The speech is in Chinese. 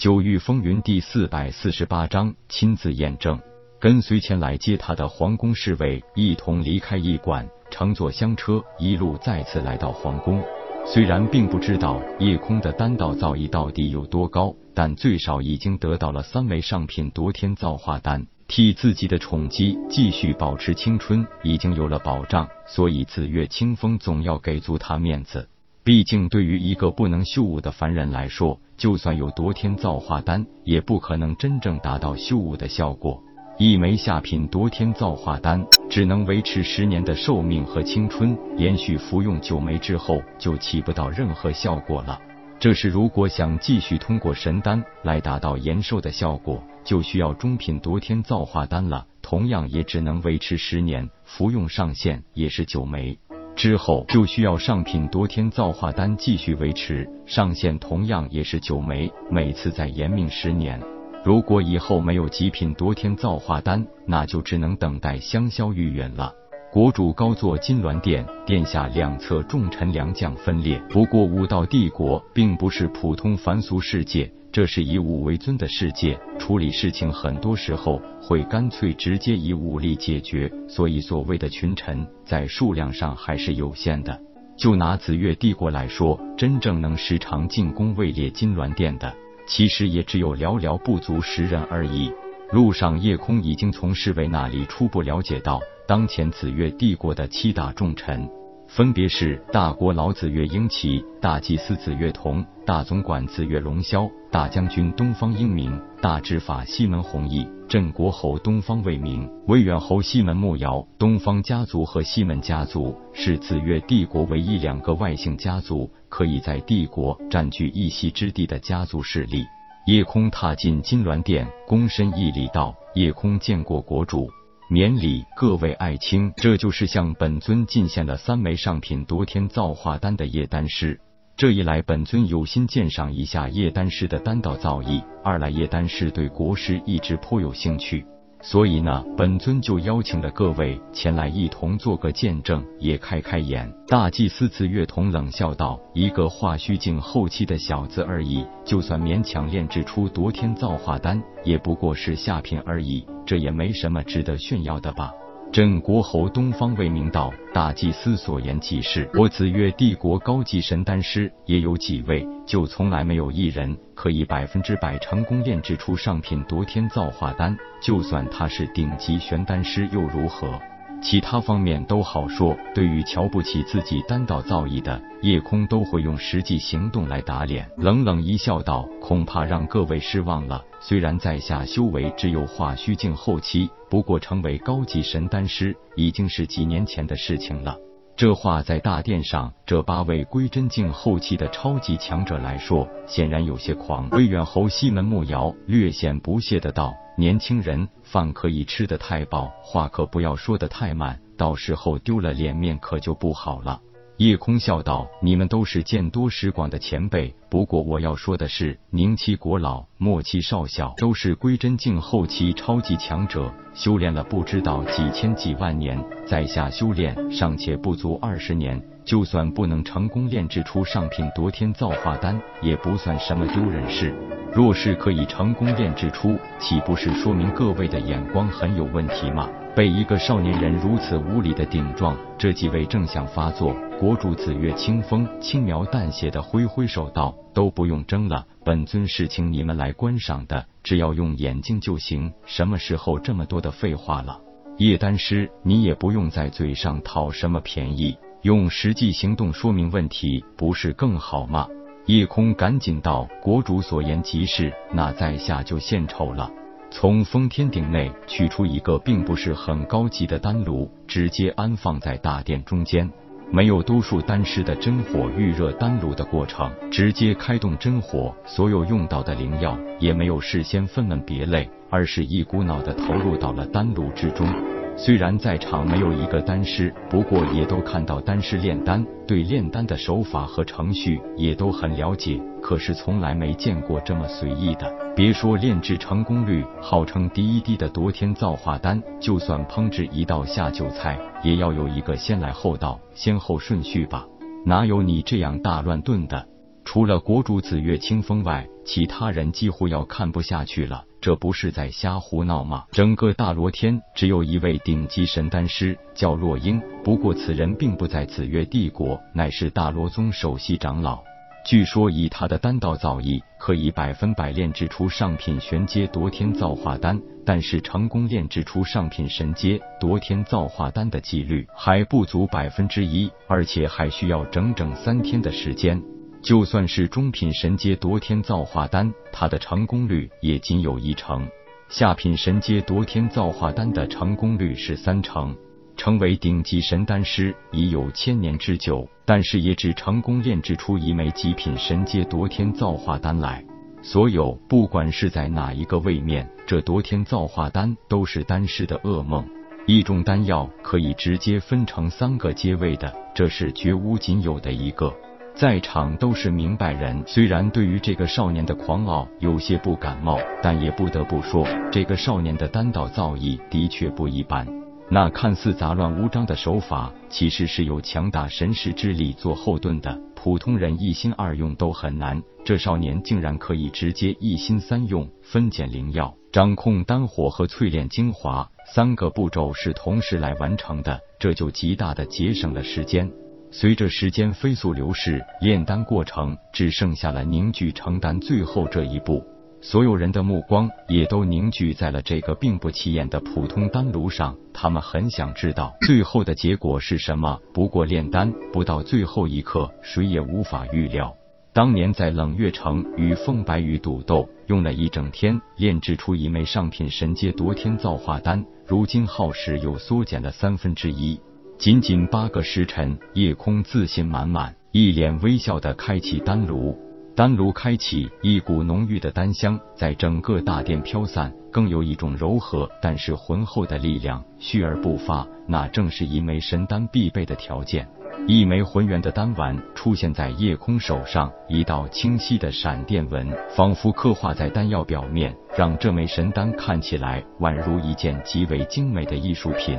九域风云第四百四十八章亲自验证。跟随前来接他的皇宫侍卫一同离开驿馆，乘坐香车一路再次来到皇宫。虽然并不知道夜空的丹道造诣到底有多高，但最少已经得到了三枚上品夺天造化丹，替自己的宠姬继续保持青春已经有了保障。所以紫月清风总要给足他面子。毕竟对于一个不能修武的凡人来说，就算有夺天造化丹，也不可能真正达到修武的效果。一枚下品夺天造化丹只能维持十年的寿命和青春，连续服用九枚之后就起不到任何效果了。这是如果想继续通过神丹来达到延寿的效果，就需要中品夺天造化丹了。同样也只能维持十年，服用上限也是九枚，之后就需要上品夺天造化丹继续维持上限，同样也是九枚，每次再延命十年。如果以后没有极品夺天造化丹，那就只能等待香消玉殒了。国主高坐金銮殿，殿下两侧重臣良将分列。不过武道帝国并不是普通凡俗世界，这是以武为尊的世界，处理事情很多时候会干脆直接以武力解决。所以所谓的群臣在数量上还是有限的。就拿紫月帝国来说，真正能时常进宫位列金銮殿的。其实也只有寥寥不足十人而已。路上，夜空已经从侍卫那里初步了解到，当前紫月帝国的七大重臣。分别是大国老子月英奇、大祭司紫月同、大总管紫月龙霄、大将军东方英明、大执法西门弘毅、镇国侯东方卫明、威远侯西门木瑶。东方家族和西门家族是紫月帝国唯一两个外姓家族，可以在帝国占据一席之地的家族势力。夜空踏进金銮殿，躬身一礼道：“夜空见过国主。”免礼，各位爱卿，这就是向本尊进献了三枚上品夺天造化丹的叶丹师。这一来，本尊有心鉴赏一下叶丹师的丹道造诣；二来，叶丹师对国师一直颇有兴趣。所以呢，本尊就邀请了各位前来一同做个见证，也开开眼。大祭司紫月童冷笑道：“一个化虚境后期的小子而已，就算勉强炼制出夺天造化丹，也不过是下品而已，这也没什么值得炫耀的吧？”镇国侯东方未明道：“大祭司所言即是，我紫月帝国高级神丹师也有几位，就从来没有一人可以百分之百成功炼制出上品夺天造化丹。就算他是顶级玄丹师又如何？其他方面都好说。对于瞧不起自己丹道造诣的叶空，都会用实际行动来打脸。冷冷一笑道：恐怕让各位失望了。”虽然在下修为只有化虚境后期，不过成为高级神丹师已经是几年前的事情了。这话在大殿上这八位归真境后期的超级强者来说，显然有些狂。威远侯西门慕瑶略显不屑的道：“年轻人，饭可以吃得太饱，话可不要说得太满，到时候丢了脸面可就不好了。”叶空笑道：“你们都是见多识广的前辈，不过我要说的是，宁期国老，莫期少校，都是归真境后期超级强者，修炼了不知道几千几万年，在下修炼尚且不足二十年，就算不能成功炼制出上品夺天造化丹，也不算什么丢人事。若是可以成功炼制出，岂不是说明各位的眼光很有问题吗？”被一个少年人如此无礼的顶撞，这几位正想发作。国主紫月清风轻描淡写的挥挥手道：“都不用争了，本尊是请你们来观赏的，只要用眼睛就行。什么时候这么多的废话了？叶丹师，你也不用在嘴上讨什么便宜，用实际行动说明问题，不是更好吗？”夜空赶紧道：“国主所言极是，那在下就献丑了。”从封天鼎内取出一个并不是很高级的丹炉，直接安放在大殿中间，没有多数丹师的真火预热丹炉的过程，直接开动真火，所有用到的灵药也没有事先分门别类，而是一股脑的投入到了丹炉之中。虽然在场没有一个丹师，不过也都看到丹师炼丹，对炼丹的手法和程序也都很了解。可是从来没见过这么随意的。别说炼制成功率号称第一滴的夺天造化丹，就算烹制一道下酒菜，也要有一个先来后到先后顺序吧？哪有你这样大乱炖的？除了国主紫月清风外，其他人几乎要看不下去了。这不是在瞎胡闹吗？整个大罗天只有一位顶级神丹师，叫洛英。不过此人并不在紫月帝国，乃是大罗宗首席长老。据说以他的丹道造诣，可以百分百炼制出上品玄阶夺天造化丹。但是成功炼制出上品神阶夺天造化丹的几率还不足百分之一，而且还需要整整三天的时间。就算是中品神阶夺天造化丹，它的成功率也仅有一成。下品神阶夺天造化丹的成功率是三成。成为顶级神丹师已有千年之久，但是也只成功炼制出一枚极品神阶夺天造化丹来。所有不管是在哪一个位面，这夺天造化丹都是丹师的噩梦。一种丹药可以直接分成三个阶位的，这是绝无仅有的一个。在场都是明白人，虽然对于这个少年的狂傲有些不感冒，但也不得不说，这个少年的丹道造诣的确不一般。那看似杂乱无章的手法，其实是有强大神识之力做后盾的。普通人一心二用都很难，这少年竟然可以直接一心三用，分拣灵药，掌控丹火和淬炼精华，三个步骤是同时来完成的，这就极大的节省了时间。随着时间飞速流逝，炼丹过程只剩下了凝聚成丹最后这一步。所有人的目光也都凝聚在了这个并不起眼的普通丹炉上，他们很想知道 最后的结果是什么。不过炼丹不到最后一刻，谁也无法预料。当年在冷月城与凤白羽赌斗，用了一整天炼制出一枚上品神阶夺天造化丹，如今耗时又缩减了三分之一。仅仅八个时辰，夜空自信满满，一脸微笑的开启丹炉。丹炉开启，一股浓郁的丹香在整个大殿飘散，更有一种柔和但是浑厚的力量蓄而不发，那正是一枚神丹必备的条件。一枚浑圆的丹丸出现在夜空手上，一道清晰的闪电纹仿佛刻画在丹药表面，让这枚神丹看起来宛如一件极为精美的艺术品。